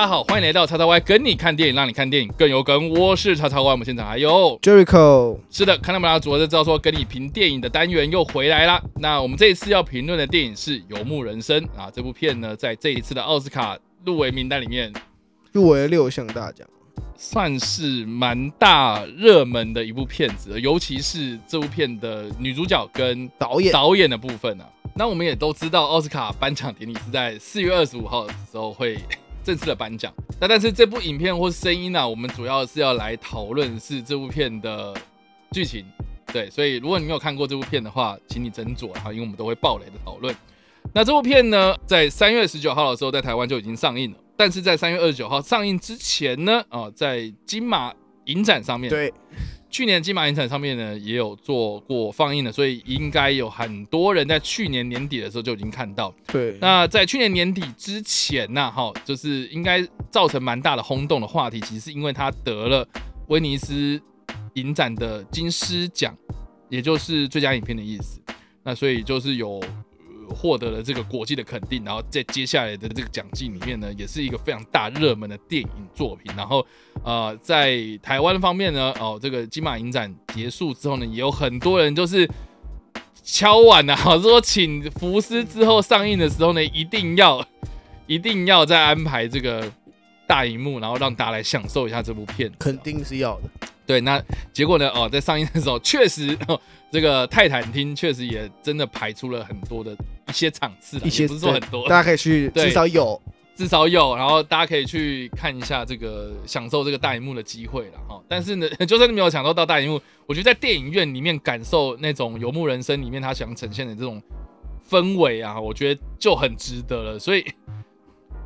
大家好，欢迎来到叉叉 Y 跟你看电影，让你看电影更有梗。我是叉叉 Y，我们现场还有 Jericho，是的，看到没有？主要就知道说跟你评电影的单元又回来啦。那我们这一次要评论的电影是《游牧人生》啊，这部片呢，在这一次的奥斯卡入围名单里面入围了六项大奖，算是蛮大热门的一部片子，尤其是这部片的女主角跟导演导演的部分啊。那我们也都知道，奥斯卡颁奖典礼是在四月二十五号的时候会正式的颁奖。那但是这部影片或声音呢，我们主要是要来讨论是这部片的剧情。对，所以如果你没有看过这部片的话，请你斟酌哈，因为我们都会爆雷的讨论。那这部片呢，在三月十九号的时候在台湾就已经上映了，但是在三月二十九号上映之前呢，啊，在金马影展上面，对，去年金马影展上面呢也有做过放映的，所以应该有很多人在去年年底的时候就已经看到。对，那在去年年底之前呢，哈，就是应该造成蛮大的轰动的话题，其实是因为他得了威尼斯影展的金狮奖，也就是最佳影片的意思。那所以就是有呃获得了这个国际的肯定，然后在接下来的这个奖季里面呢，也是一个非常大热门的电影作品。然后呃，在台湾方面呢，哦，这个金马影展结束之后呢，也有很多人就是敲碗、啊，说请福斯之后上映的时候呢，一定要一定要再安排这个大荧幕，然后让大家来享受一下这部片。肯定是要的。对，那结果呢？哦，在上映的时候，确实、哦、这个泰坦厅确实也真的排出了很多的一些场次啦，一些也不是说很多，大家可以去，至少有。至少有，然后大家可以去看一下这个享受这个大荧幕的机会了哈。但是呢，就算你没有享受到大荧幕，我觉得在电影院里面感受那种游牧人生里面他想呈现的这种氛围啊，我觉得就很值得了。所以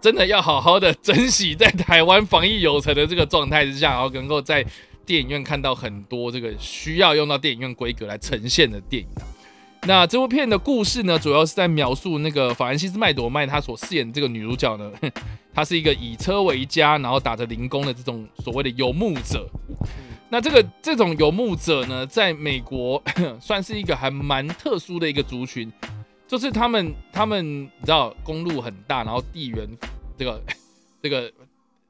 真的要好好的珍惜在台湾防疫有成的这个状态之下，然后能够在电影院看到很多这个需要用到电影院规格来呈现的电影啊。那这部片的故事呢，主要是在描述那个法兰西斯麦朵麦她所饰演的这个女主角呢，她是一个以车为家，然后打着零工的这种所谓的游牧者。那这个这种游牧者呢，在美国 算是一个还蛮特殊的一个族群，就是他们他们你知道公路很大，然后地缘这个 这个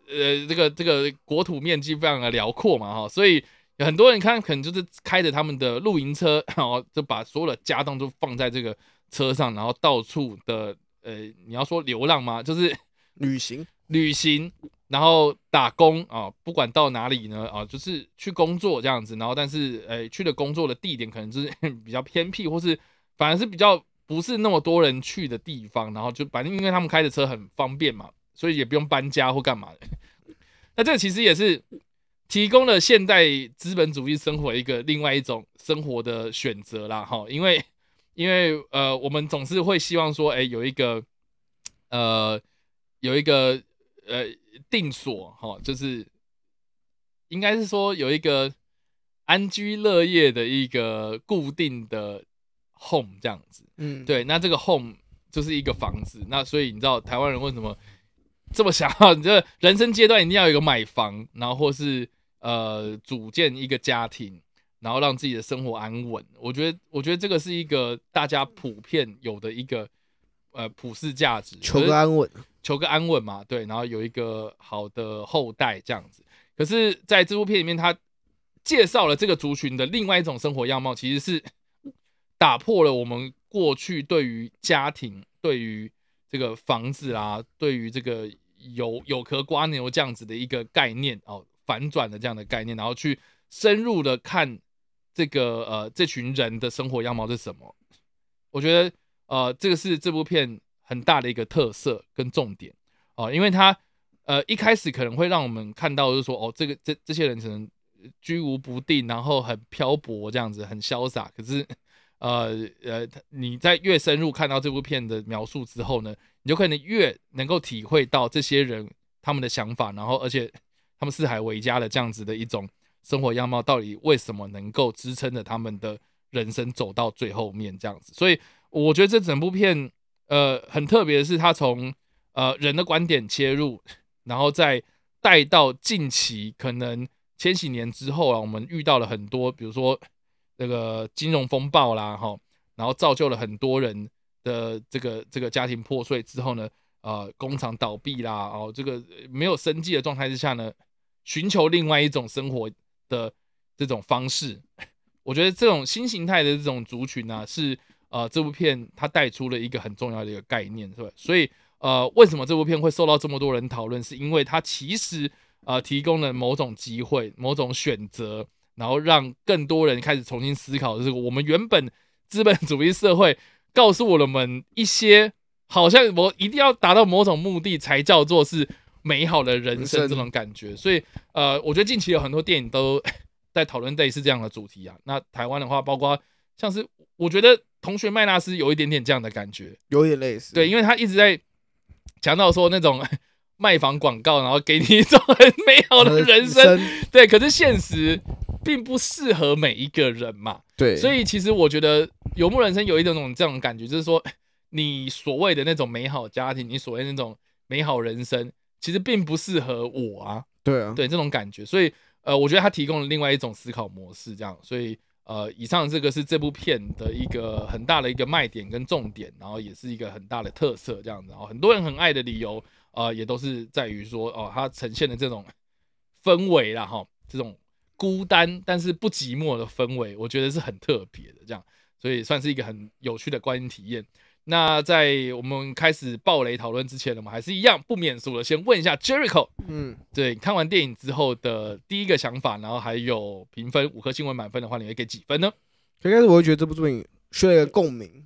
呃这个这个国土面积非常的辽阔嘛哈，所以有很多人看可能就是开着他们的露营车，然后就把所有的家当都放在这个车上，然后到处的呃你要说流浪吗？就是旅行，旅行，然后打工啊，不管到哪里呢啊，就是去工作这样子，然后但是呃去的工作的地点可能就是 比较偏僻，或是反而是比较不是那么多人去的地方，然后就反正因为他们开的车很方便嘛，所以也不用搬家或干嘛的。那这个其实也是提供了现代资本主义生活一个另外一种生活的选择啦，哈，因为因为呃我们总是会希望说，哎，有一个呃有一个呃定所哈、就是应该是说有一个安居乐业的一个固定的 home 这样子。嗯，，对，那这个 home 就是一个房子，那所以你知道台湾人为什么这么想要？你这人生阶段一定要有一个买房，然后或是呃组建一个家庭，然后让自己的生活安稳。我觉得，我觉得这个是一个大家普遍有的一个呃普世价值，求个安稳。求个安稳嘛，对，然后有一个好的后代这样子。可是，在这部片里面，他介绍了这个族群的另外一种生活样貌，其实是打破了我们过去对于家庭、对于这个房子啊、对于这个有有壳瓜牛这样子的一个概念哦，反转的这样的概念，然后去深入的看这个呃这群人的生活样貌是什么。我觉得呃这个是这部片很大的一个特色跟重点哦，因为它呃一开始可能会让我们看到就是说哦这个这这些人可能居无不定，然后很漂泊这样子，很潇洒。可是呃呃你在越深入看到这部片的描述之后呢，你就可能越能够体会到这些人他们的想法，然后而且他们四海为家的这样子的一种生活样貌，到底为什么能够支撑着他们的人生走到最后面这样子？所以我觉得这整部片呃很特别的是，它从呃人的观点切入，然后再带到近期可能千禧年之后啊，我们遇到了很多，比如说这个金融风暴啦，哈，然后造就了很多人的这个这个家庭破碎之后呢，呃工厂倒闭啦，哦这个没有生计的状态之下呢，寻求另外一种生活的这种方式。我觉得这种新形态的这种族群呢、是呃这部片它带出了一个很重要的一个概念，是吧？所以呃，为什么这部片会受到这么多人讨论？是因为它其实呃提供了某种机会、某种选择，然后让更多人开始重新思考这个我们原本资本主义社会告诉我们一些好像我一定要达到某种目的才叫做是美好的人生这种感觉。所以呃，我觉得近期有很多电影都 在讨论类似这样的主题啊。那台湾的话，包括像是我觉得同学麦纳斯有一点点这样的感觉，有点类似。对，因为他一直在强调说那种 卖房广告，然后给你一种很美好的人生，对，可是现实并不适合每一个人嘛。对，所以其实我觉得《游牧人生》有一种这种感觉，就是说你所谓的那种美好家庭，你所谓那种美好人生，其实并不适合我啊。对啊，对这种感觉，所以呃，我觉得他提供了另外一种思考模式，这样，所以呃，以上这个是这部片的一个很大的一个卖点跟重点，然后也是一个很大的特色，这样子，然后很多人很爱的理由，呃，也都是在于说，哦，它呈现的这种氛围啦，哈，这种孤单但是不寂寞的氛围，我觉得是很特别的，这样，所以算是一个很有趣的观影体验。那在我们开始暴雷讨论之前呢，我们还是一样不免俗的，先问一下 Jericho，嗯，对，看完电影之后的第一个想法，然后还有评分五颗星为满分的话，你会给几分呢？最开始我会觉得这部作品需要一个共鸣，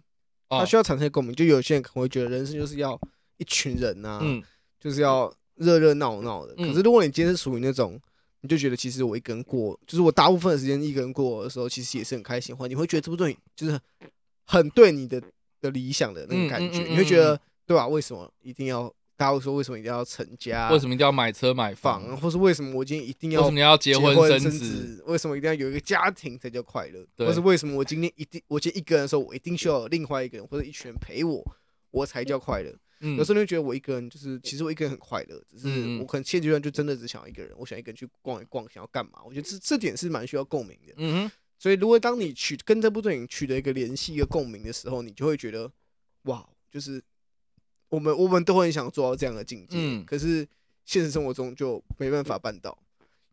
哦它需要产生共鸣。就有些人可能会觉得人生就是要一群人呐、嗯就是要热热闹闹的。嗯可是如果你今天是属于那种，你就觉得其实我一个人过，就是我大部分的时间一个人过的时候，其实也是很开心的话，你会觉得这部电影就是很对你的的理想的那个感觉，嗯嗯嗯你会觉得对吧、为什么一定要？大家会说为什么一定要成家？为什么一定要买车买房？房？或是为什么我今天一定要为什么要结婚婚生子子？？为什么一定要有一个家庭才叫快乐？对或是为什么我今天一定我今天一个人的时候，我一定需要有另外一个人或者一群人陪我，我才叫快乐？嗯有时候你会觉得我一个人就是，其实我一个人很快乐，只是我可能现阶段就真的只想要一个人，我想一个人去逛一逛，想要干嘛？我觉得这这点是蛮需要共鸣的。嗯哼，所以如果当你取跟这部电影取得一个联系、一个共鸣的时候，你就会觉得哇，就是我们我们都很想做到这样的境界，嗯可是现实生活中就没办法办到，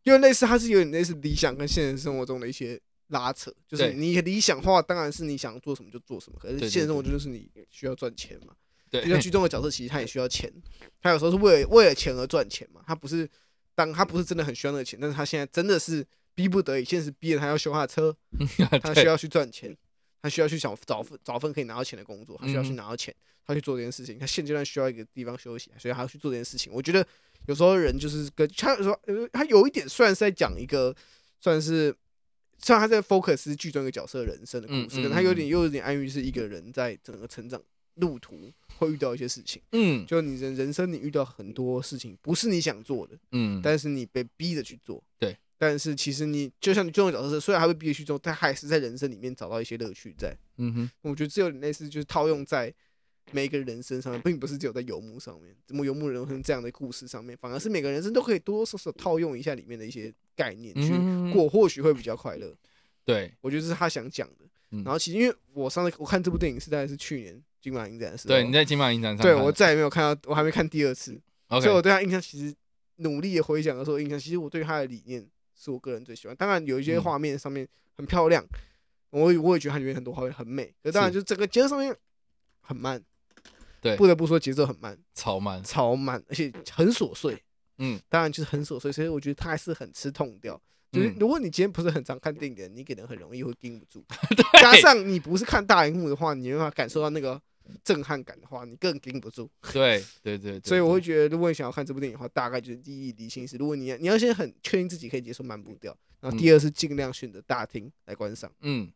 因为类似它是有点类似理想跟现实生活中的一些拉扯，就是你理想化当然是你想做什么就做什么，可是现实生活中就是你需要赚钱嘛。对就像剧中的角色，其实他也需要钱，他有时候是为了为了钱而赚钱嘛，他不是当他不是真的很需要那个钱，但是他现在真的是逼不得已，现实逼着他要修他的车，他需要去赚钱，他需要去想找份找份可以拿到钱的工作，他需要去嗯拿到钱，他去做这件事情。他现阶段需要一个地方休息，所以他要去做这件事情。我觉得有时候人就是跟他有时候呃他有一点虽然是在讲一个算是。虽然他在 focus 剧中一个角色人生的故事，嗯嗯可是他有嗯点又有点暗喻是一个人在整个成长路途会遇到一些事情。嗯就你人人生你遇到很多事情不是你想做的，嗯，但是你被逼着去做。对，但是其实你就像你这种角色，虽然还会逼着去做，但还是在人生里面找到一些乐趣在。嗯哼，我觉得这有点类似，就是套用在每一个人身上面，并不是只有在游牧上面，怎么游牧人生这样的故事上面，反而是每个人生都可以多多少少套用一下里面的一些概念去嗯过，或许会比较快乐。对，我觉得这是他想讲的。嗯然后其实因为我上次我看这部电影是大概是去年金马影展的时候，对，你在金马影展上对我再也没有看到，我还没看第二次。所以我对他印象其实努力的回想的时候，印象其实我对他的理念是我个人最喜欢。当然有一些嗯画面上面很漂亮，我也我也觉得它里面很多画面很美。可当然是就整个节奏上面很慢，对不得不说节奏很慢，超慢，超慢，而且很琐碎。嗯，当然就是很琐碎，所以我觉得他还是很吃痛调。就是嗯如果你今天不是很常看电影的人，你可能很容易会盯不住。对加上你不是看大荧幕的话，你没办法感受到那个震撼感的话，你更盯不住。对对对，对所以我会觉得，如果你想要看这部电影的话，大概就是第一理性是，如果你要你要先很确定自己可以接受慢步调，然后第二是尽量选择大厅来观赏，嗯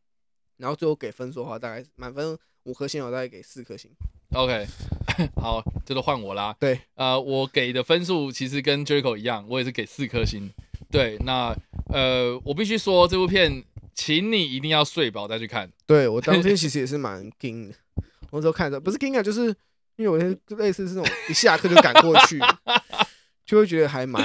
然后最后给分数的话，大概满分五颗星，我大概给四颗星。OK，好，这都换我啦。对，呃，我给的分数其实跟 Jericho 一样，我也是给四颗星。对，那呃，我必须说这部片，请你一定要睡饱再去看。对我当天其实也是蛮惊的，我那时候看着不是惊啊，就是因为我是类似这种一下课就赶过去，就会觉得还蛮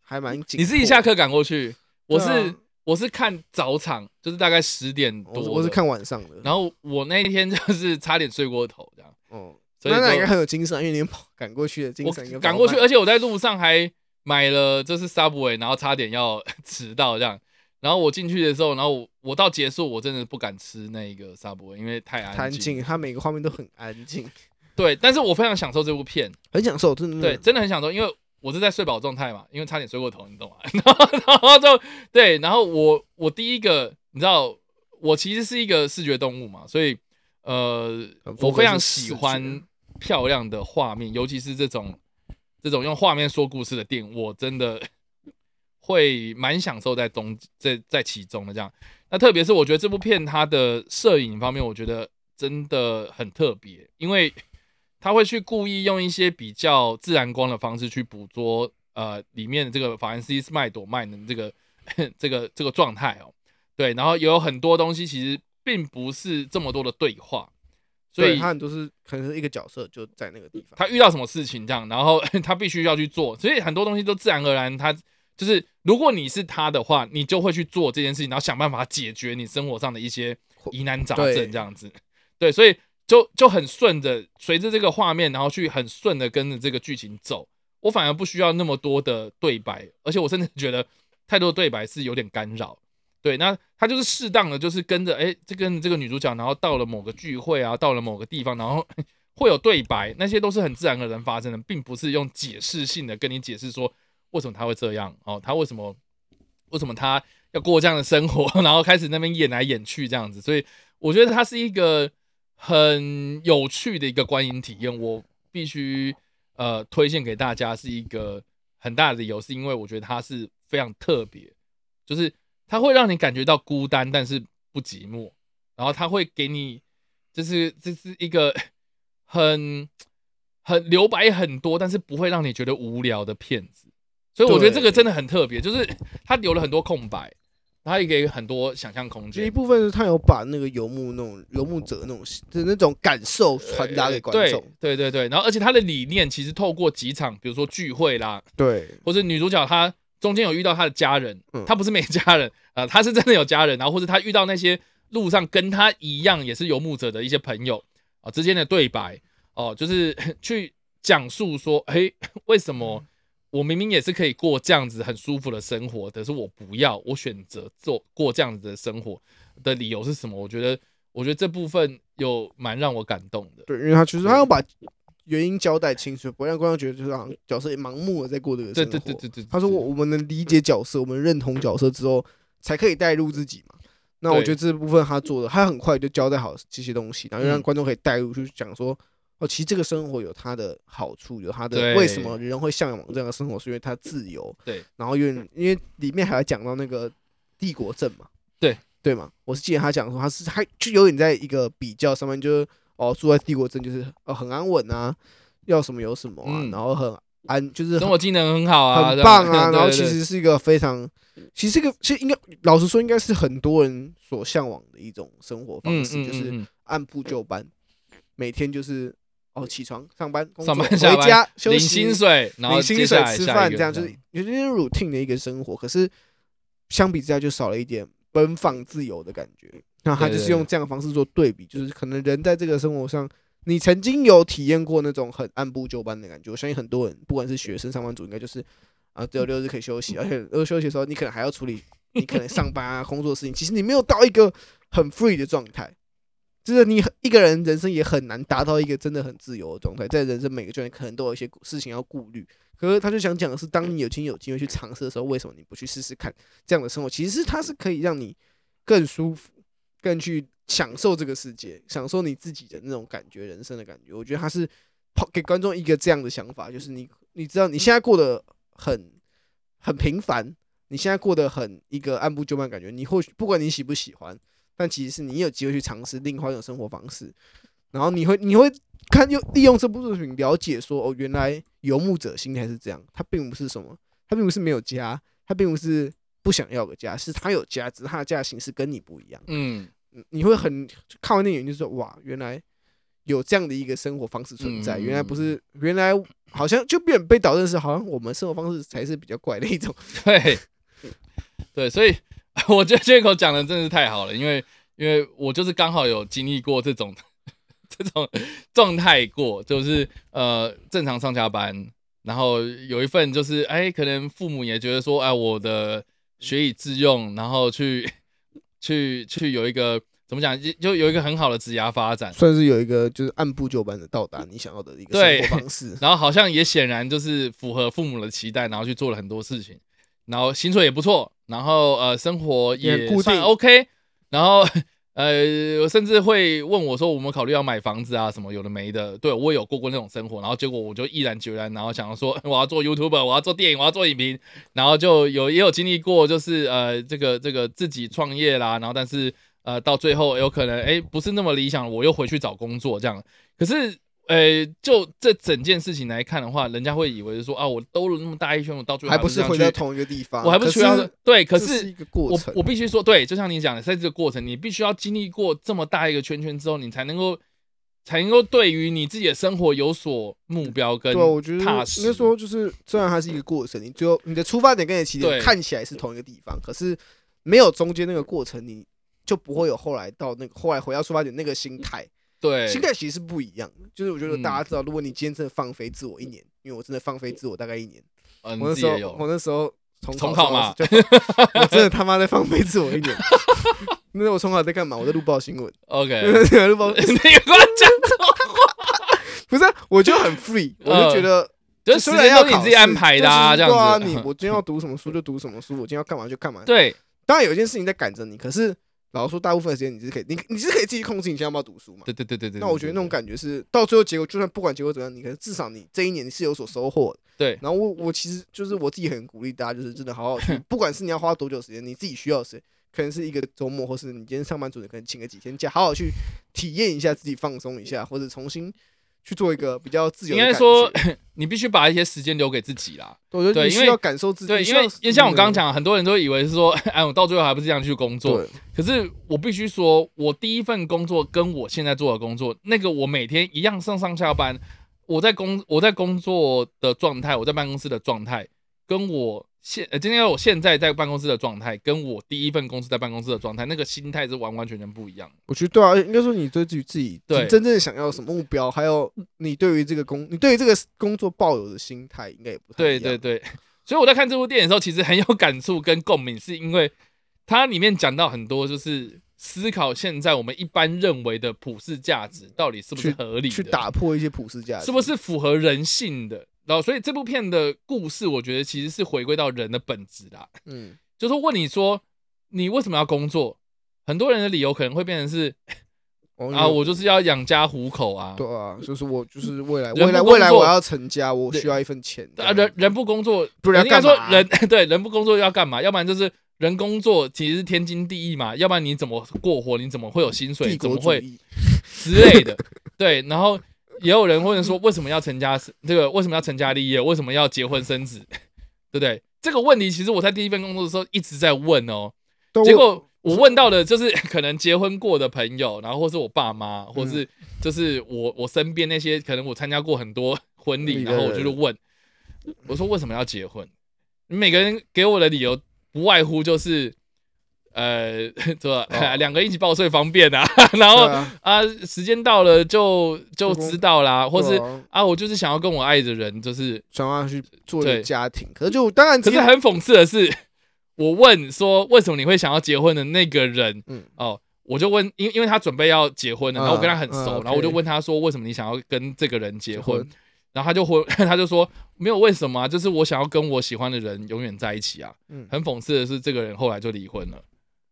还蛮紧。你是一下课赶过去，我是、啊我是看早场，就是大概十点多我是我是看晚上的，然后我那一天就是差点睡过头，这样。哦，所以就那那应该很有精神，因为你跑赶过去的精神赶过去，而且我在路上还买了这是 Subway，然后差点要 迟到这样。然后我进去的时候，然后我我到结束，我真的不敢吃那个 Subway，因为太安静。安静，它每个画面都很安静，对，但是我非常享受这部片，很享受，真的。对，，真的很享受，因为我是在睡饱状态嘛，因为差点睡过头，你懂吗？然后然后就对，然后我我第一个，你知道，我其实是一个视觉动物嘛，所以呃，我非常喜欢漂亮的画面，尤其是这种这种用画面说故事的电影，我真的 会蛮享受在中在在其中的这样。那特别是我觉得这部片它的摄影方面，我觉得真的很特别，因为他会去故意用一些比较自然光的方式去捕捉呃里面的这个法兰西斯麦朵曼的这个这个这个状态哦，对，然后也有很多东西其实并不是这么多的对话，所以他很多是可能是一个角色就在那个地方，他遇到什么事情这样，然后 他必须要去做，所以很多东西都自然而然，他就是如果你是他的话，你就会去做这件事情，然后想办法解决你生活上的一些疑难杂症这样子，对，所以就就很顺着随着这个画面，然后去很顺的跟着这个剧情走，我反而不需要那么多的对白，而且我甚至觉得太多的对白是有点干扰。对，那他就是适当的，就是跟着哎，这跟这个女主角，然后到了某个聚会啊，到了某个地方，然后会有对白，那些都是很自然而然发生的，并不是用解释性的跟你解释说为什么他会这样哦，他为什么为什么他要过这样的生活，然后开始那边演来演去这样子，所以我觉得它是一个很有趣的一个观影体验，我必须呃推荐给大家，是一个很大的理由，是因为我觉得它是非常特别，就是它会让你感觉到孤单，但是不寂寞，然后它会给你，就是这是一个 很很留白很多，但是不会让你觉得无聊的片子，所以我觉得这个真的很特别，就是它留了很多空白，它也给很多想象空间。就一部分是他有把那个游牧那种游牧者那种的那种感受传达给观众，对对对对，然后而且他的理念其实透过几场，比如说聚会啦，对。或者女主角她中间有遇到他的家人，嗯她不是没家人啊、呃，他是真的有家人，然后或者他遇到那些路上跟他一样也是游牧者的一些朋友啊、之间的对白哦、就是 去讲述说，哎，为什么我明明也是可以过这样子很舒服的生活，可是我不要，我选择做过这样子的生活的理由是什么？我觉得，我觉得这部分有蛮让我感动的。对，因为他其实他要把原因交代清楚，不会让观众觉得就是好像角色盲目的在过这个对生活。对对对对，他说我我们能理解角色，我们认同角色之后，才可以带入自己嘛。那我觉得这部分他做的，他很快就交代好这些东西，然后让嗯观众可以带入去讲说，哦，其实这个生活有它的好处，有它的为什么人会向往这样的生活，是因为它自由。对，然后因为因为里面还要讲到那个帝国症嘛，对。对嘛，我是记得他讲说他是他就有点在一个比较上面，就是哦住在帝国镇就是哦很安稳啊，要什么有什么啊，嗯然后很安就是生活技能很好啊，很棒啊，然后对对对其实是一个非常，其实这个其实应该老实说，应该是很多人所向往的一种生活方式，嗯嗯就是按部就班，每天就是哦起床上班工上班下班回家休领息薪水，然后领薪水来吃饭，下一个这样就是有点 routine 的一个生活。可是相比之下，就少了一点奔放自由的感觉。那他就是用这样的方式做对比，就是可能人在这个生活上，你曾经有体验过那种很按部就班的感觉。我相信很多人，不管是学生、上班族，应该就是啊，只有六日可以休息，而且六休息的时候，你可能还要处理你可能上班啊、工作的事情。其实你没有到一个很 free 的状态。就是你一个人人生也很难达到一个真的很自由的状态，在人生每个阶段可能都有一些事情要顾虑。可是他就想讲的是，当你有今有机会去尝试的时候，为什么你不去试试看这样的生活？其实它是可以让你更舒服，更去享受这个世界，享受你自己的那种感觉，人生的感觉。我觉得他是抛给观众一个这样的想法，就是你你知道你现在过得很很平凡，你现在过得很一个按部就班感觉，你或许不管你喜不喜欢。但其实是你有机会去尝试另外一种生活方式，然后你会你会看用利用这部作品了解说哦，原来游牧者心态是这样，他并不是什么，他并不是没有家，他并不是不想要个家，是他有家，只是他的家的形式跟你不一样。嗯，嗯你会很看完电影就说哇，原来有这样的一个生活方式存在，嗯原来不是原来好像就变被导认识，好像我们生活方式才是比较怪的一种。对对，所以 我觉得这口讲的真的是太好了，因为因为我就是刚好有经历过这种 这种状态过，就是呃正常上下班，然后有一份就是哎，可能父母也觉得说，哎，我的学以致用，然后去 去去有一个怎么讲，就就有一个很好的职涯发展，算是有一个就是按部就班的到达你想要的一个生活方式。然后好像也显然就是符合父母的期待，然后去做了很多事情，然后薪水也不错，然后呃生活也固定 OK，然后呃甚至会问我说我们考虑要买房子啊什么有的没的，对我也有过过那种生活，然后结果我就毅然决然，然后想要说我要做 YouTube，我要做电影，我要做影评，然后就有也有经历过就是呃这个这个自己创业啦，然后但是呃到最后有可能哎不是那么理想，我又回去找工作这样，可是。呃，就这整件事情来看的话，人家会以为是说啊，我兜了那么大一圈，我到最后还不是回到同一个地方，我还不是可去到对，可是是一个过我程。我必须说，对，就像你讲的，在这个过程，你必须要经历过这么大一个圈圈之后，你才能够才能够对于你自己的生活有所目标跟对啊，我觉得踏实。应该说就是，虽然它是一个过程，你最后你的出发点跟你的起点对看起来是同一个地方，可是没有中间那个过程，你就不会有后来到那个后来回到出发点那个心态。对心态其实是不一样的。就是我觉得嗯大家知道，如果你今天真的放飞自我一年，因为我真的放飞自我大概一年，嗯，我那时候我那时候重重考嘛 我真的他妈在放飞自我一年。那我重考在干嘛？我在录报新闻，OK，录报你给我讲，不是啊，我就很 free，我就觉得虽然要都你自己安排的啊，这样子。你我今天要读什么书就读什么书，我今天要干嘛就干嘛。对当然有一件事情在赶着你，可是老实说，大部分的时间你是可以，你你是可以自己控制你现在要不要读书嘛。对对对对对。那我觉得那种感觉是到最后结果，就算不管结果怎么样，你可能至少你这一年你是有所收获的。对然后我我其实就是我自己很鼓励大家，就是真的好好去，不管是你要花多久时间，你自己需要的时间，可能是一个周末，或是你今天上班族，你可能请个几天假，好好去体验一下自己，放松一下，或者重新去做一个比较自由的应该说。你必须把一些时间留给自己啦。我觉得对因为你需要感受自己，对，因为因为像我刚刚嗯讲，很多人都以为是说，哎，我到最后还不是这样去工作。对可是我必须说，我第一份工作跟我现在做的工作，那个我每天一样上上下班，我在工我在工作的状态，我在办公室的状态，跟我现呃今天我现在在办公室的状态，跟我第一份公司在办公室的状态，那个心态是完完全全不一样的。我觉得对啊，应该说你对自己自己对你真正想要什么目标，还有你对于这个工，你对于这个工作抱有的心态，应该也不太一样。对对对，所以我在看这部电影的时候，其实很有感触跟共鸣，是因为它里面讲到很多，就是思考现在我们一般认为的普世价值到底是不是合理的，去打破一些普世价值，是不是符合人性的。然后，所以这部片的故事，我觉得其实是回归到人的本质啦。嗯，就是问你说，你为什么要工作？很多人的理由可能会变成是 啊，我就是要养家糊口啊。对啊，就是我就是未来 未来未来我要成家，我需要一份钱。啊，人人不工作，不然应该说人对人不工作要干嘛？要不然就是人工作其实是天经地义嘛，要不然你怎么过活？你怎么会有薪水？帝怎么会之类的？对，然后也有人会说，为什么要成家？这个为什么要成家立业？为什么要结婚生子？对不对？这个问题其实我在第一份工作的时候一直在问哦，结果我问到的就是 可能结婚过的朋友，然后或是我爸妈，或嗯是就是我我身边那些可能我参加过很多婚礼，然后我就是问，我说为什么要结婚？每个人给我的理由不外乎就是。呃，对吧？哦 两个一起报税方便啊，然后啊啊，时间到了就就知道啦，或是啊啊，我就是想要跟我爱的人，就是，想要去做一个家庭，可是就当然可是很讽刺的是，我问说为什么你会想要结婚的那个人，嗯哦，我就问，因因为他准备要结婚了，然后我跟他很熟然后我就问他说，为什么你想要跟这个人结婚？婚然后他就回，他就说没有为什么啊，就是我想要跟我喜欢的人永远在一起啊。嗯很讽刺的是，这个人后来就离婚了。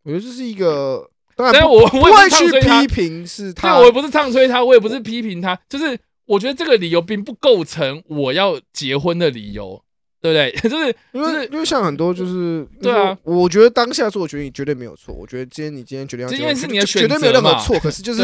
我觉得这是一个，当然我不会去批，评是对他，我也不是唱衰他，我也不是批评他，就是我觉得这个理由并不构成我要结婚的理由，对不对？就是因为因为像很多就是，对啊，我觉得当下做决定绝对没有错。我觉得今天你今天决定要这结婚，因为是你的选择绝对没有任何错。可是就 是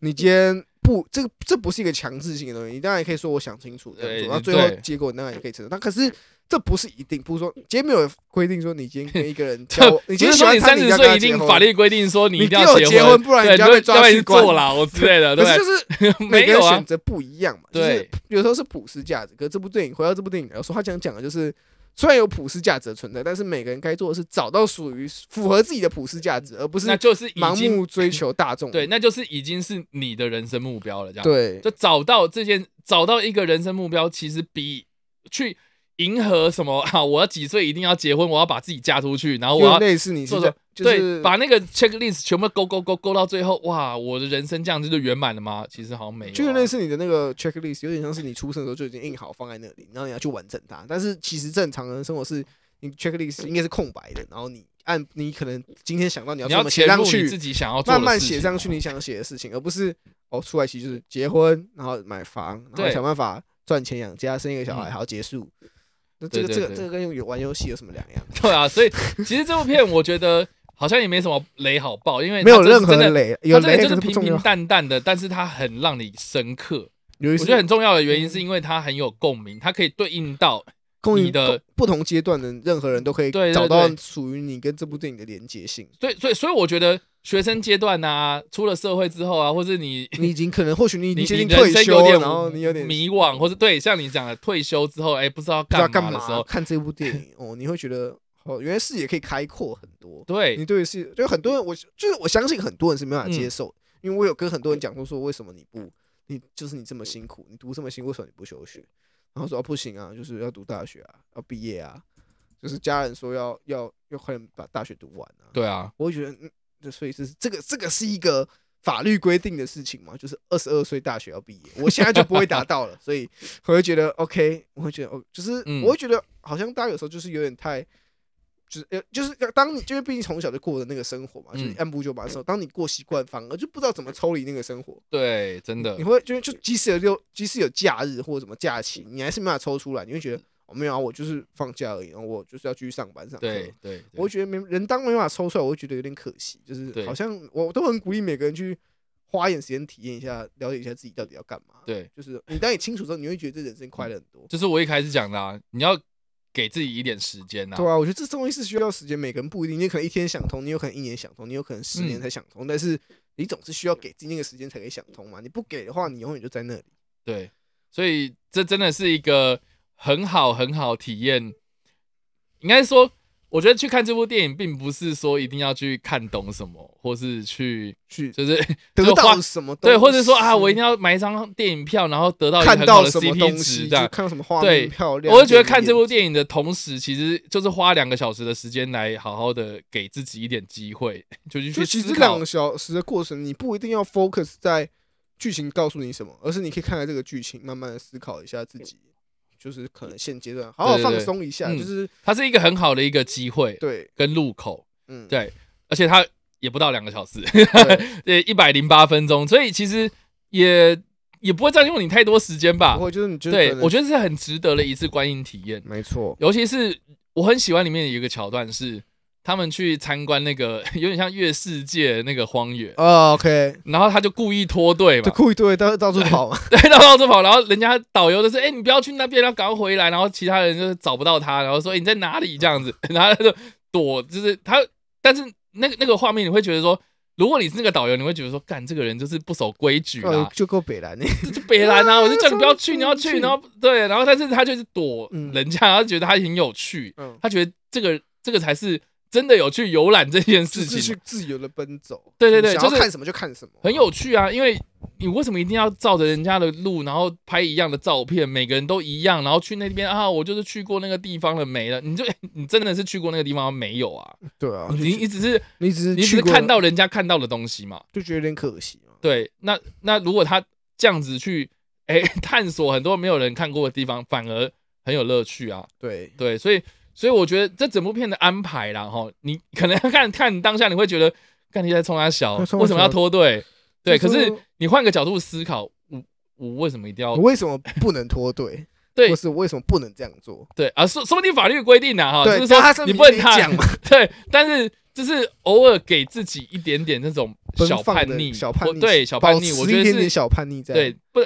你今天不，这个这不是一个强制性的东西。你当然也可以说我想清楚这样对做，然后最后结果你当然也可以承认。但可是这不是一定，不是说今天没有规定说你今天跟一个人 交往，你今天说你三十岁一定法律规定说你你一定要结婚不然对，你就要被抓去坐牢之类的，对可是？就是 每个人没有啊选择不一样嘛，就是对有时候是普世价值。可这部电影回到这部电影来说，他想讲的就是虽然有普世价值的存在，但是每个人该做的是找到属于符合自己的普世价值，而不是那就是已盲目追求大众。对，那就是已经是你的人生目标了，这样。对就找到这件，找到一个人生目标，其实比去迎合什么 啊，我要几岁一定要结婚，我要把自己嫁出去，然后我要类似你的对，把那个 checklist 全部勾勾勾勾到最后，哇，我的人生这样子就圆满了吗？其实好像没有啊、就是类似你的那个 checklist，有点像是你出生的时候就已经印好放在那里，然后你要去完成它。但是其实正常人的生活是，你 checklist 应该是空白的，然后你按你可能今天想到你要你要怎么写上去自，己想要做慢慢写上去啊你想写的事情，而不是哦出来其实就是结婚，然后买房，然后想办法赚钱养家，生一个小孩，嗯好结束。那这个这个这个跟有玩游戏有什么两样？对啊，所以其实这部片我觉得好像也没什么雷好爆，因为没有任何的，雷，有雷可它真的就是平平。淡淡的，但是它很让你深刻。我我觉得很重要的原因是因为它很有共鸣，它可以对应到你的不同阶段的任何人都可以找到属于你跟这部电影的连接性。对，所以所以我觉得学生阶段啊，出了社会之后啊，或是你 你已经可能或许你已你经退有点然后你有点迷惘，或是对像你讲的退休之后，哎，不知道不知道干嘛干嘛的时候，看这部电影 哦，你会觉得哦，原来视野可以开阔很多。对你对视就很多人，我就是我相信很多人是没办法嗯接受的，因为我有跟很多人讲过说，为什么你不你就是你这么辛苦，你读这么辛苦，为什么你不休学？然后说、啊、不行啊，就是要读大学啊，要毕业啊，就是家人说要要要快点把大学读完啊。对啊，我会觉得，嗯，就所以是这个这个是一个法律规定的事情嘛，就是二十二岁大学要毕业，我现在就不会达到了，所以我会觉得 OK，我会觉得哦，就是嗯我会觉得好像大家有时候就是有点太。就是呃，就是要当你，就是毕竟从小就过的那个生活嘛，就是嗯按部就班的时候，当你过习惯，反而就不知道怎么抽离那个生活。对，真的你，会就就即使有六，即使有假日或者什么假期，你还是没办法抽出来。你会觉得哦，没有啊，我就是放假而已，然后我就是要继续上班上课。对对，我会觉得没人当没办法抽出来，我会觉得有点可惜。就是好像我都很鼓励每个人去花一点时间体验一下，了解一下自己到底要干嘛。对，就是你当你清楚之后，你会觉得这人生快乐很多。就是我一开始讲的啊，你要给自己一点时间呐对，啊，我觉得这东西是需要时间，每个人不一定，你可能一天想通，你有可能一年想通，你有可能十年嗯才想通，但是你总是需要给自己那个时间才可以想通嘛。你不给的话，你永远就在那里。对，所以这真的是一个很好很好体验。应该说，我觉得去看这部电影，并不是说一定要去看懂什么，或是去去就是得到什么？对，或者说啊，我一定要买一张电影票，然后得到看到什么东西。看到什么画对面漂亮。我就觉得看这部，电影的同时，其实就是花两个小时的时间来好好的给自己一点机会，就是去就其实两个。小时的过程，你不一定要 focus 在剧情告诉你什么，而是你可以看看这个剧情，慢慢的思考一下自己，就是可能现阶段好好放松一下，嗯就是它是一个很好的一个机会对，跟入口，嗯，对，而且它也不到两个小时，对，对，一百零八分钟，所以其实也也不会占用你太多时间吧不。会就是你就对，我觉觉得是很值得的一次观影体验，没错，尤其是我很喜欢里面有一个桥段是。他们去参观那个 有点像月世界的那个荒原，啊，OK，然后他就故意脱队嘛。就，故意对到 到处跑嘛，对，到到处跑，然后人家导游就是，哎、你不要去那边，然后赶快回来，然后其他人就是找不到他，然后说、欸你在哪里？这样子，然后他就躲，就是他，但是那个那个画面你会觉得说，如果你是那个导游，你会觉得说，干这个人就是不守规矩啊，呃就够北蓝呢，这就北兰啊，我就叫你不要去，你要去，去。然后对，然后但是他就是躲嗯。人家，然后觉得他很有趣，嗯，他觉得这个这个才是真的有去游览这件事情。去，自由的奔走，对对对就是看什么就看什么，很有趣啊，因为你为什么一定要照着人家的路，然后拍一样的照片，每个人都一样，然后去那边啊，我就是去过那个地方了，没了，你就 你真的是去过那个地方吗？没有啊？对啊，你你只是你只是你只是看到人家看到的东西嘛？就觉得有点可惜嘛，对，那那如果他这样子去哎、探索很多没有人看过的地方，反而很有乐趣啊。对，对，所以所以我觉得这整部片的安排啦，哈，你可能看看当下你会觉得，看你在冲他小，为什么要小脱队？对，可是你换个角度思考，我我为什么一定要我为什么不能脱队？对或是为什么不能这样做？对啊？说说不定法律规定的哈，就是说你不能踏没讲嘛，对，但是就是偶尔给自己一点点那种小叛逆，小叛逆，对小叛逆，我觉得是小叛逆在，对不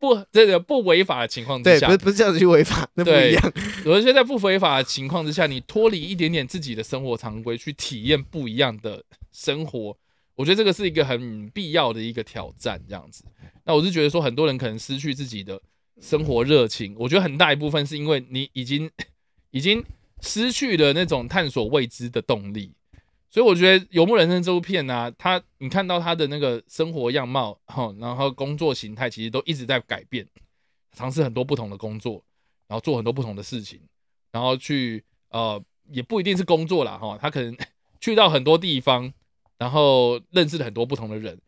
不这个不违法的情况之对，下不是，不是这样子去违法，那不一样。我觉得在不违法的情况之下，你脱离一点点自己的生活常规，去体验不一样的生活，我觉得这个是一个很必要的一个挑战。这样子，那我是觉得说，很多人可能失去自己的生活热情，我觉得很大一部分是因为你已经 已经失去了那种探索未知的动力。所以我觉得《游牧人生》这部片呢、啊，他你看到他的那个生活样貌，哈，然后工作形态其实都一直在改变，尝试很多不同的工作，然后做很多不同的事情，然后去呃，也不一定是工作啦，哈，他可能 去到很多地方，然后认识了很多不同的人。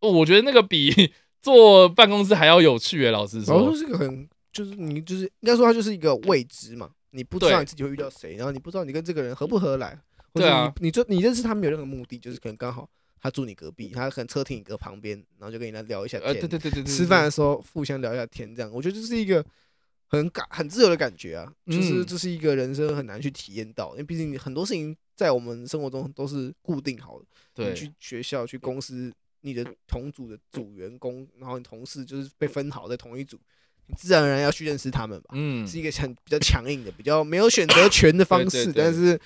哦我觉得那个比 坐办公室还要有趣诶，老实说然后就。是个很，就是你就是应该说它就是一个未知嘛，你不知道对你自己会遇到谁，然后你不知道你跟这个人合不合来，对啊。你你就你认识他没有任何目的，就是可能刚好他住你隔壁，他可能车停你隔旁边，然后就跟你来聊一下呃，天，对对对对对，吃饭的时候互相聊一下天，这样我觉得这是一个很感很自由的感觉啊，就是嗯。这是一个人生很难去体验到，因为毕竟很多事情在我们生活中都是固定好的，对。你去学校、去公司，你的同组的组员工，然后你同事就是被分好在同一组，你自然而然要去认识他们吧，嗯，是一个很比较强硬的、比较没有选择权的方式，对对对。但是。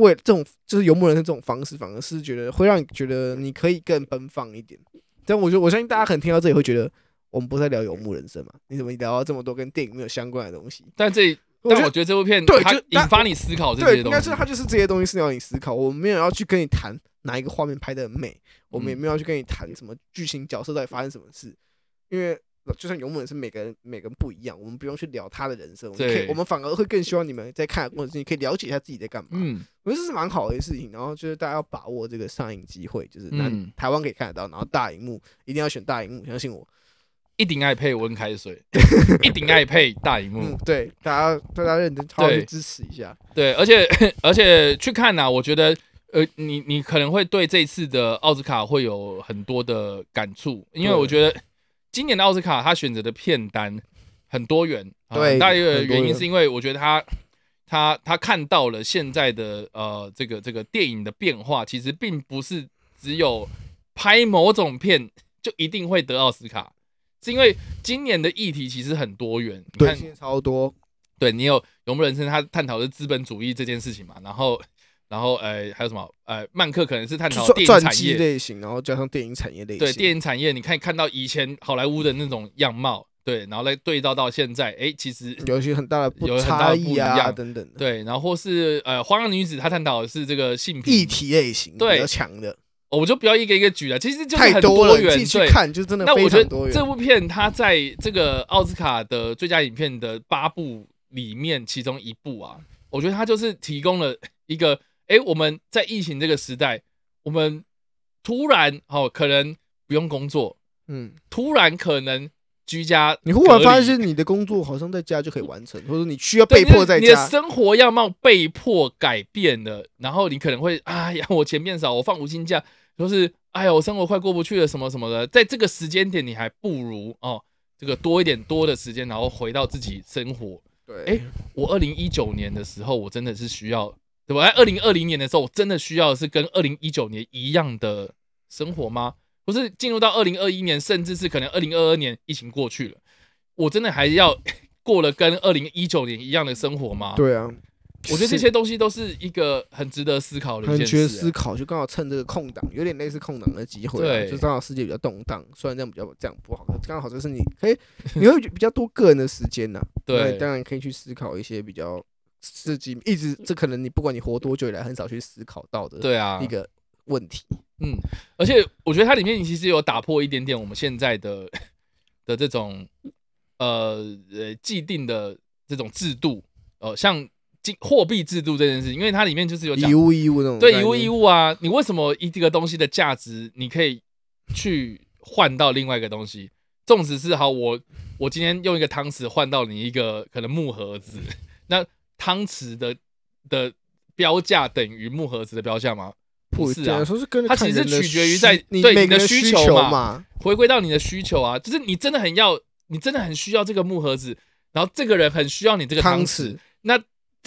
为这种就是游牧人生这种方式，反而是觉得会让你觉得你可以更奔放一点。但我觉得我相信大家可能听到这里会觉得，我们不是在聊游牧人生嘛？你怎么聊到这么多跟电影没有相关的东西？但这但我觉得这部片它对就引发你思考这对，些东西应该是。它就是这些东西是要你思考。我们没有要去跟你谈哪一个画面拍的很美，我们也嗯没有要去跟你谈什么剧情角色到底发生什么事，因为就算勇猛人生每个人每个人不一样，我们不用去聊他的人生，我们可以我们反而会更希望你们在看的过程中，你可以了解一下自己在干嘛。嗯，我觉得这是蛮好的事情，然后就是大家要把握这个上映机会，就是南、嗯台湾可以看得到，然后大荧幕一定要选大荧幕，相信我。一定爱配温开水，一定爱配大荧幕嗯，。对，大家大家认真好好去对支持一下。对，而且而且去看呐、我觉得呃，你你可能会对这次的奥斯卡会有很多的感触，因为我觉得今年的奥斯卡他选择的片单很多元，很大一个原因是因为我觉得他他他看到了现在的呃这个这个电影的变化，其实并不是只有拍某种片就一定会得奥斯卡。是因为今年的议题其实很多元，你对，看现在超多，对你有《永不人生》，他探讨的是资本主义这件事情嘛，然后，然后呃还有什么呃曼克可能是探讨电影产业，类型，然后加上电影产业类型，对电影产业，你看看到以前好莱坞的那种样貌，对，然后来对照到现在，哎，其实有一些很大的不有很大差异啊的不一样等等的对，然后或是呃花样女子，她探讨的是这个性别议，题类型对比较强的，我就不要一个一个举了，其实就是很太多了，元，你自己去。看就真的非那我觉常多元。得这部片它在这个奥斯卡的最佳影片的八部里面，其中一部啊，我觉得它就是提供了一个，哎，我们在疫情这个时代，我们突然哦，可能不用工作，嗯，突然可能居家，你忽然发现你的工作好像在家就可以完成，或者你需要被迫在你的，生活样貌被迫改变了，然后你可能会，哎呀，我钱变少，我放无薪假，就是，哎呀，我生活快过不去了，什么什么的，在这个时间点，你还不如哦，这个多一点多的时间，然后回到自己生活。对，哎我二零一九年的时候，我真的是需要，对吧？在二零二零年的时候，我真的需要的是跟二零一九年一样的生活吗？不是进入到二零二一年，甚至是可能二零二二年疫情过去了，我真的还要 过了跟二零一九年一样的生活吗？，对啊，我觉得这些东西都是一个很值得思考的一件很值得事、啊思考，就刚好趁这个空档，有点类似空档的机会啊，对就刚好世界比较动荡，虽然这样比较这样不好，刚好就是你可以，你会比较多个人的时间呐，那对当然可以去思考一些比较自己一直这可能你不管你活多久以来很少去思考到的对啊。一，个问题，嗯，而且我觉得它里面其实有打破一点点我们现在的的这种呃呃既定的这种制度，呃，像金货币制度这件事情，因为它里面就是有讲以物易物那种对以物易物啊，你为什么一这个东西的价值你可以去换到另外一个东西？纵使是好，我我今天用一个汤匙换到你一个可能木盒子，那汤匙的的标价等于木盒子的标价吗？不是啊，说是跟它其实取决于在你对你的需求嘛嘛，回归到你的需求啊，就是你真的很要，你真的很需要这个木盒子，然后这个人很需要你这个汤匙，那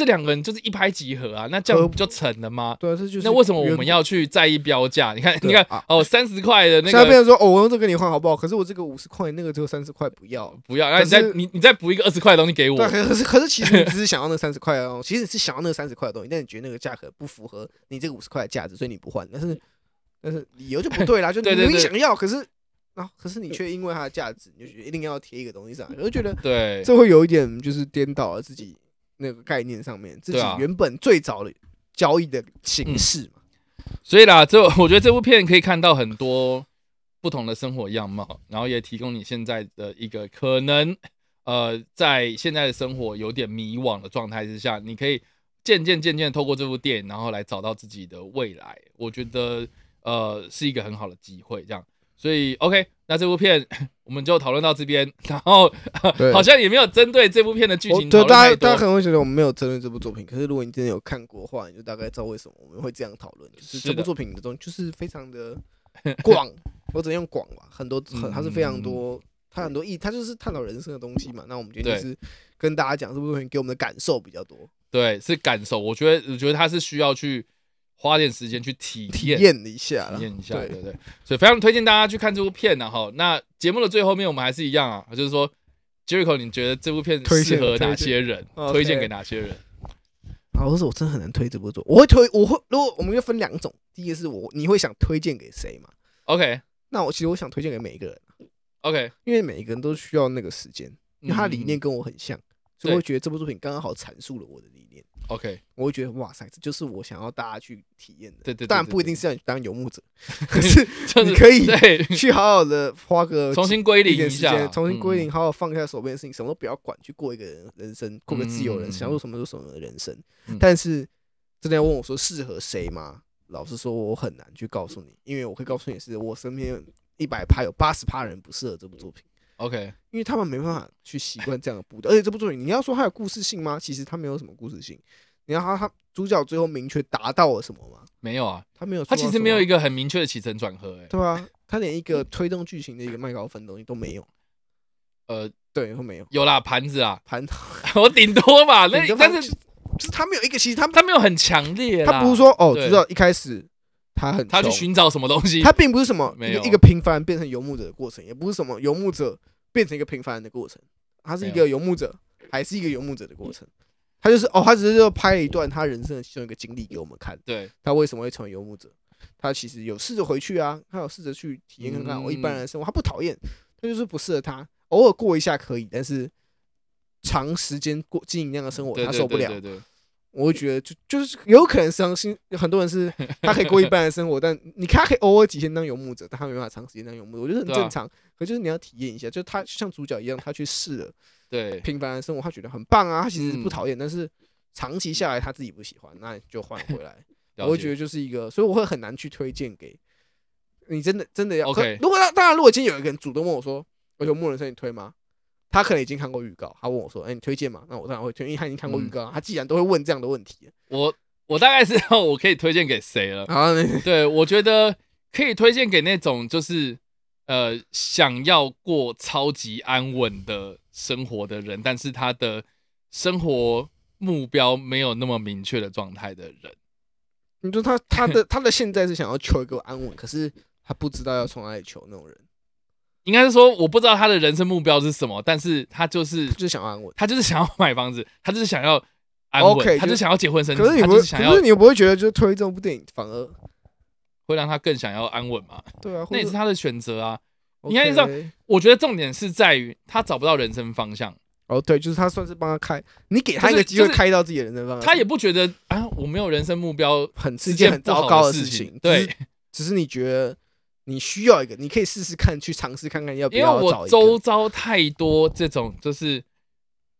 这两个人就是一拍即合啊，那这样不就成了吗？对啊，这就是那为什么我原们要去在意标价？你看，你看啊，哦，三十块的那个现在变成说，哦，我用这个跟你换好不好？可是我这个五十块，那个只有三十块，不要。不要，然后你再你你再补一个二十块的东西给我对，，可是可是其实你只是想要那三十块哦，其实你是想要那三十块的东西，但你觉得那个价格不符合你这个五十块的价值，所以你不换。但是但是理由就不对啦，就你想要，可是啊，可是你却因为它的价值，你就觉得一定要贴一个东西上来，我就觉得对，这会有一点就是颠倒了自己那个概念上面，自己对啊原本最早的交易的形式嘛。所以啦，这 我觉得这部片可以看到很多不同的生活样貌，然后也提供你现在的一个可能，呃，在现在的生活有点迷惘的状态之下，你可以渐渐渐渐透过这部电影，然后来找到自己的未来。我觉得呃是一个很好的机会，这样。所以 OK，那这部片我们就讨论到这边，然后好像也没有针对这部片的剧情对大家大家可。能会觉得我们没有针对这部作品，可是如果你真的有看过的话，你就大概知道为什么我们会这样讨论。就是这部作品的东西就是非常的广，我只能用广吧，很多很它是非常多，它很多意，它就是探讨人生的东西嘛。那我们今天就是跟大家讲这部作品给我们的感受比较多，对，是感受。我觉得，我觉得他是需要去花点时间去体体验。一下，体验一下，对对对，所以非常推荐大家去看这部片然后那节目的最后面，我们还是一样啊，就是说，Jericho，你觉得这部片适合哪些人？推荐给哪些人？啊，我说我真的很难推这部作，我会推，我会如果我们要分两种，第一个是我你会想推荐给谁嘛？OK 那我其实我想推荐给每一个人，OK，因为每一个人都需要那个时间，因为他的理念嗯跟我很像，所以我觉得这部作品刚刚好阐述了我的理念。OK，我会觉得哇塞，这就是我想要大家去体验的。对对对当然不一定是要你当游牧者，可是你可以去好好的花个重新归零一下间，重新归零，嗯好好放下手边的事情，什么都不要管，去过一个人人生，过个自由人想做什么就什么的人生嗯。但是真的要问我说适合谁吗？老实说，我很难去告诉你，因为我可以告诉你是我身边一百趴有八十趴人不适合这部作品。OK，因为他们没办法去习惯这样的步调，而且这部作品你要说它有故事性吗？其实它没有什么故事性。你要他他主角最后明确达到了什么吗？没有啊，他没有，他其实没有一个个很明确的起承转合，哎，对啊，他连一个推动剧情的一个麦高芬东西都没有，呃，对，都没有。有啦，盘子啊，盘 我顶多吧，那但是就是他没有一个，其实他他没有很强烈，他不是说哦，对主角一开始他很他去寻找什么东西，他并不是什么一个一个平凡变成游牧者的过程，也不是什么游牧者变成一个平凡人的过程，他是一个游牧者，还是一个游牧者的过程。他就是哦，他只是就拍了一段他人生的其中一个经历给我们看，对，他为什么会成为游牧者？他其实有试着回去啊，他有试着去体验看看嗯我一般人的生活，他不讨厌，他就是不适合他，偶尔过一下可以，但是长时间过经营那样的生活他受不了。对我会觉得就就是有可能伤心，很多人是他可以过一般的生活，但你看他可以偶尔几天当游牧者，但他没办法长时间当游牧者，我觉得很正常。可就是你要体验一下，就他像主角一样，他去试了对，平凡的生活，他觉得很棒啊，他其实嗯不讨厌，但是长期下来他自己不喜欢，那就换回来。我会觉得就是一个，所以我会很难去推荐给你，真的真的要。OK 如果当当然，如果今天有一个人主动问我说：“我有木人生你推吗？”他可能已经看过预告，他问我说：“哎、你推荐吗？”那我当然会推，因为他已经看过预嗯告，他既然都会问这样的问题，我我大概知道我可以推荐给谁了。然后呢，对，我觉得可以推荐给那种就是呃想要过超级安稳的生活的人，但是他的生活目标没有那么明确的状态的人。你说他他的 他的现在是想要求一个安稳，可是他不知道要从哪里求那种人，应该是说我不知道他的人生目标是什么，但是他就是他就是想要安稳。他就是想要买房子，他就是想要安稳他就是想要结婚生子，可是你不会，可是你不会觉得就是推这部电影反而会让他更想要安稳嘛？对啊？那也是他的选择啊。是这样我觉得重点是在于他找不到人生方向，哦，对，就是他算是帮他开，你给他一个机会开到自己的人生方向，他也不觉得啊，我没有人生目标很是件很糟糕的事情。对，只是你觉得你需要一个，你可以试试看，去尝试看看要不因为我要找。周遭太多这种就是。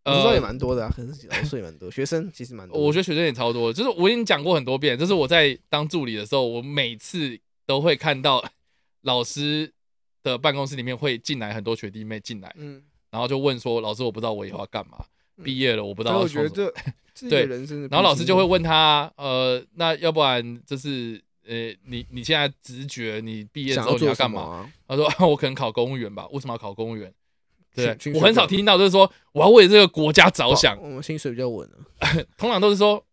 呃我知道也，蛮多的啊，可是老师也蛮多，学生其实蛮多。我觉得学生也超多，就是我已经讲过很多遍，就是我在当助理的时候，我每次都会看到 老师的办公室里面会进来很多学弟妹进来，嗯，然后就问说：“老师，我不知道我以后要干嘛，嗯毕业了我不知道要做什么。觉得对人生。然后老师就会问他，呃，那要不然就是，呃，你你现在直觉，你毕业之后你要干嘛？啊？他说，我可能考公务员吧。为什么要考公务员？对我很少听到就是说我要为这个国家着想，我们薪水比较稳啊。通常都是说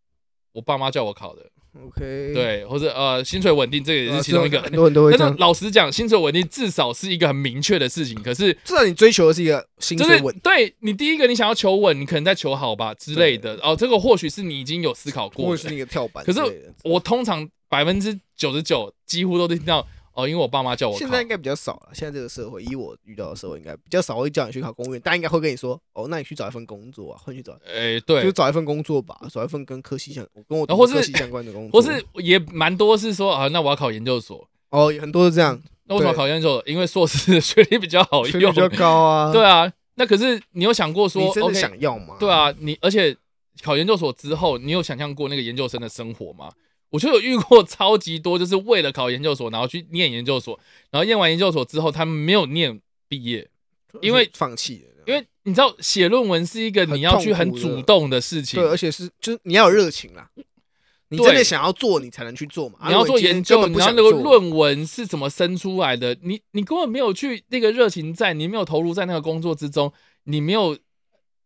我爸妈叫我考的，OK，对，或者呃薪水稳定，这个也是其中一个。很多人都会是。老实讲，薪水稳定至少是一个很明确的事情。可是至少你追求的是一个薪就是水稳，对你第一个，你想要求稳，你可能在求好吧之类的。哦，这个或许是你已经有思考过的或许是。那个跳板可是。我通常百分之九十九几乎都听到哦，因为我爸妈叫我考。现在应该比较少了。现在这个社会，以我遇到的社会，应该比较少会叫你去考公务员，大家应该会跟你说，哦，那你去找一份工作啊，或去找，哎，就对，找一份工作吧，找一份跟科系相，跟我或是科系相关的工作，或是也蛮多是说啊，那我要考研究所。哦，有很多是这样，那为什么考研究所？因为硕士的学历比较好用比。较高啊，对啊，那可是你有想过说你真的想要吗？对，啊，你而且考研究所之后，你有想象过那个研究生的生活吗？我就有遇过 超级多，就是为了考研究所，然后去念研究所，然后念完研究所之后，他们没有念毕业，因为放弃了，因为你知道写论文是一个你要去很主动的事情对，，而且是就是你要有热情啦，你真的想要做，你才能去做嘛。啊你要做研究，如果然后那个论文是怎么生出来的？你你根本没有去那个热情在，你没有投入在那个工作之中，你没有，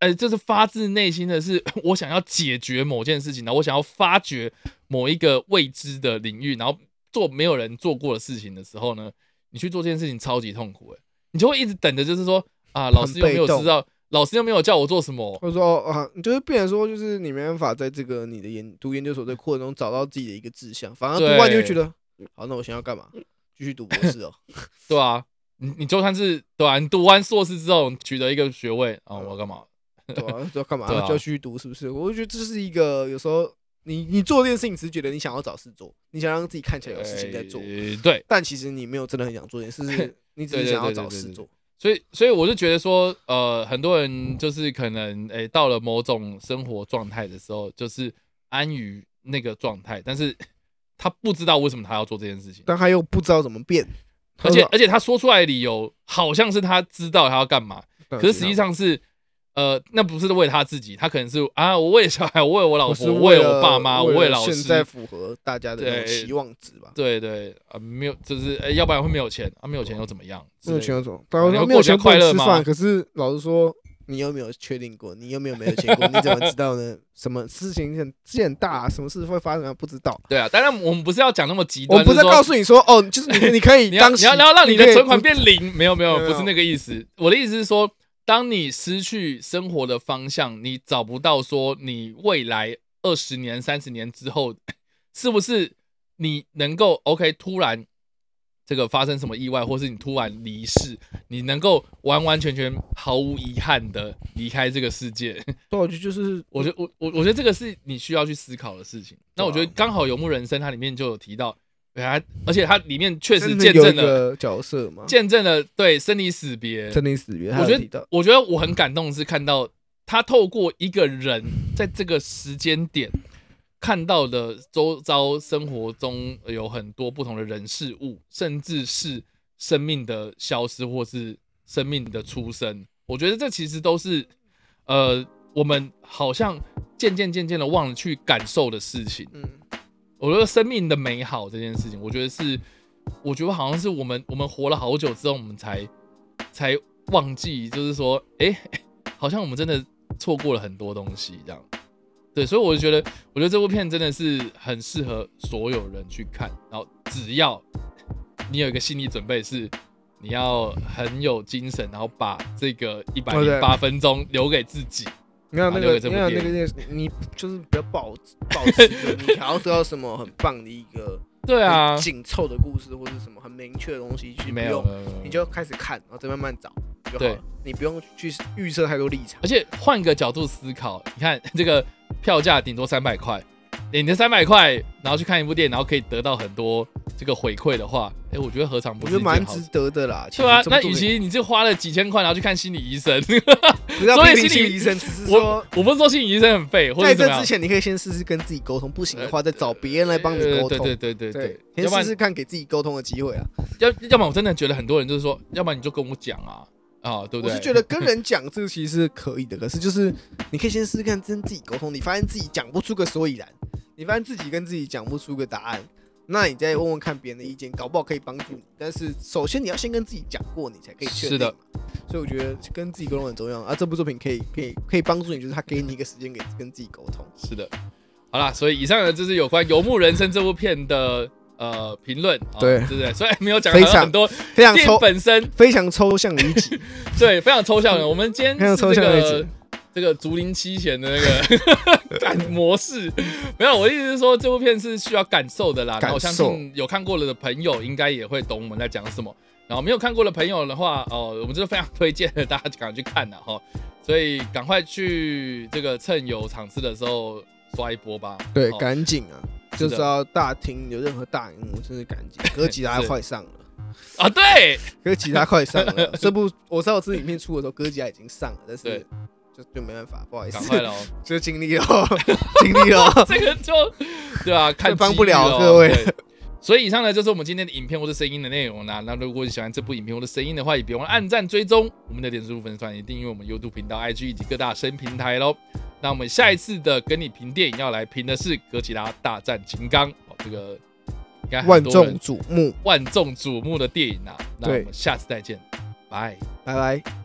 呃，就是发自内心的是 我想要解决某件事情，然后我想要发掘某一个未知的领域，然后做没有人做过的事情的时候呢，你去做这件事情超级痛苦、欸，你就会一直等着，就是说啊，老师又没有知道，老师又没有叫我做什么，或者说啊，你就是变成说，就是你没办法在这个你的研读研究所的过程中找到自己的一个志向，反而读完就会觉得，好，那我想要干嘛？继续读博士哦。对啊，你你就算是对啊，你读完硕士之后取得一个学位啊，我要干嘛？对啊，要干嘛？啊就要继续读，是不是？我就觉得这是一个有时候你你做这件事情，只是觉得你想要找事做，你想让自己看起来有事情在做，呃对，但其实你没有真的很想做这件事，是 你只是想要找事做。所以所以我就觉得说，呃，很多人就是可能诶、到了某种生活状态的时候，就是安于那个状态，但是 他不知道为什么他要做这件事情，但他又不知道怎么变，而且而且他说出来的理由好像是他知道他要干嘛，可可是实际上是。呃，那不是为了他自己，他可能是啊，我为了小孩，我为了我老婆，我为我爸妈，我为老师，现在符合大家的期望值吧。对对啊，没有，就是哎、要不然会没有钱啊，没有钱又怎么样？没有钱之类的那种，大家你会过得比较说没有钱不快乐吗。可是老实说，你有没有确定过？你有没有没有钱过？你怎么知道呢？什么事情很事情很大，什么事会发生？不知道。对啊，当然我们不是要讲那么极端，我们不是告诉你说，哦，就是你你可以 你要当你要你要让你的存款不变零，没有，没有不是那个意思。我的意思是说，当你失去生活的方向，你找不到说你未来二十年、三十年之后，是不是你能够 OK 突然这个发生什么意外，或是你突然离世，你能够完完全全毫无遗憾的离开这个世界？对，我觉得就是我觉得我我我觉得这个是你需要去思考的事情。那我觉得刚好《游牧人生》它里面就有提到，对啊，而且它里面确实见证了角色嘛，见证了对生离死别。生离死别，我觉得我觉得我很感动的是看到他透过一个人在这个时间点看到的周遭生活中有很多不同的人事物，甚至是生命的消失或是生命的出生。我觉得这其实都是呃我们好像渐渐渐渐的忘了去感受的事情。嗯，我觉得生命的美好这件事情，我觉得是，我觉得好像是我们我们活了好久之后，我们才才忘记，就是说，哎、好像我们真的错过了很多东西，这样。对，所以我就觉得，我觉得这部片真的是很适合所有人去看，然后只要你有一个心理准备，是你要很有精神，然后把这个一百零八分钟留给自己。你看那个，啊留给这你看那个电个，你就是比较保保持着你想要得到什么很棒的一个 对啊，紧凑的故事或者什么很明确的东西去没不用有没有没有，你就开始看，然后再慢慢找就好对了。你不用去预设太多立场。而且换个角度思考，你看这个票价顶多三百块，你的三百块，然后去看一部电影，然后可以得到很多这个回馈的话，哎、我觉得何尝不是蛮值？得的啦。对啊，那与其你就花了几千块，然后去看心理医生，所以心理医生，只是说我不是说心理医生很废，在这之，前，你可以先试试跟自己沟通，不行的话再找别人来帮你沟通。呃对对对对对，先试试看给自己沟通的机会啊！要要么我真的觉得很多人就是说，要不然你就跟我讲啊啊，对不对？我是觉得跟人讲这个其实是可以的，可是就是你可以先试试看跟自己沟通，你发现自己讲不出个所以然，你发现自己跟自己讲不出个答案，那你再问问看别人的意见，搞不好可以帮助你。但是首先你要先跟自己讲过，你才可以确定。是的，所以我觉得跟自己沟通很重要啊。这部作品可以可以可以帮助你，就是他给你一个时间给跟自己沟通。是的，好啦，所以以上呢就是有关《游牧人生》这部片的呃评论，啊对对不对？虽然没有讲非常很多非常抽本身，非常抽象的一集，对，非常抽象的。我们今天非常抽是这个象的一集这个竹林七贤的那个 感模式，没有，我的意思是说这部片是需要感受的啦。然后我相信有看过了的朋友应该也会懂我们在讲什么。然后没有看过的朋友的话，哦，我们就是非常推荐大家赶快去看的哈。所以赶快去这个趁有场次的时候刷一波吧。对，哦赶紧啊！就是要大厅有任何大荧幕，真是赶紧。哥吉拉快上了，啊，对，哥吉拉快上了。这部我知道我这影片出的时候，哥吉拉已经上了，但是就就没办法，不好意思赶，快了哦。就尽力了，尽力了。这个就对啊，看这帮不了各位所以以上呢就是我们今天的影片或者声音的内容啦。那如果你喜欢这部影片或者声音的话，也别忘了按赞、追踪我们的脸书粉丝团，也订阅我们 YouTube 频道、IG 以及各大声平台喽。那我们下一次的跟你评电影要来评的是《哥吉拉大战金刚》哦，这个应该很万众瞩目，万众瞩目的电影啊。那我对们下次再见，拜。拜拜。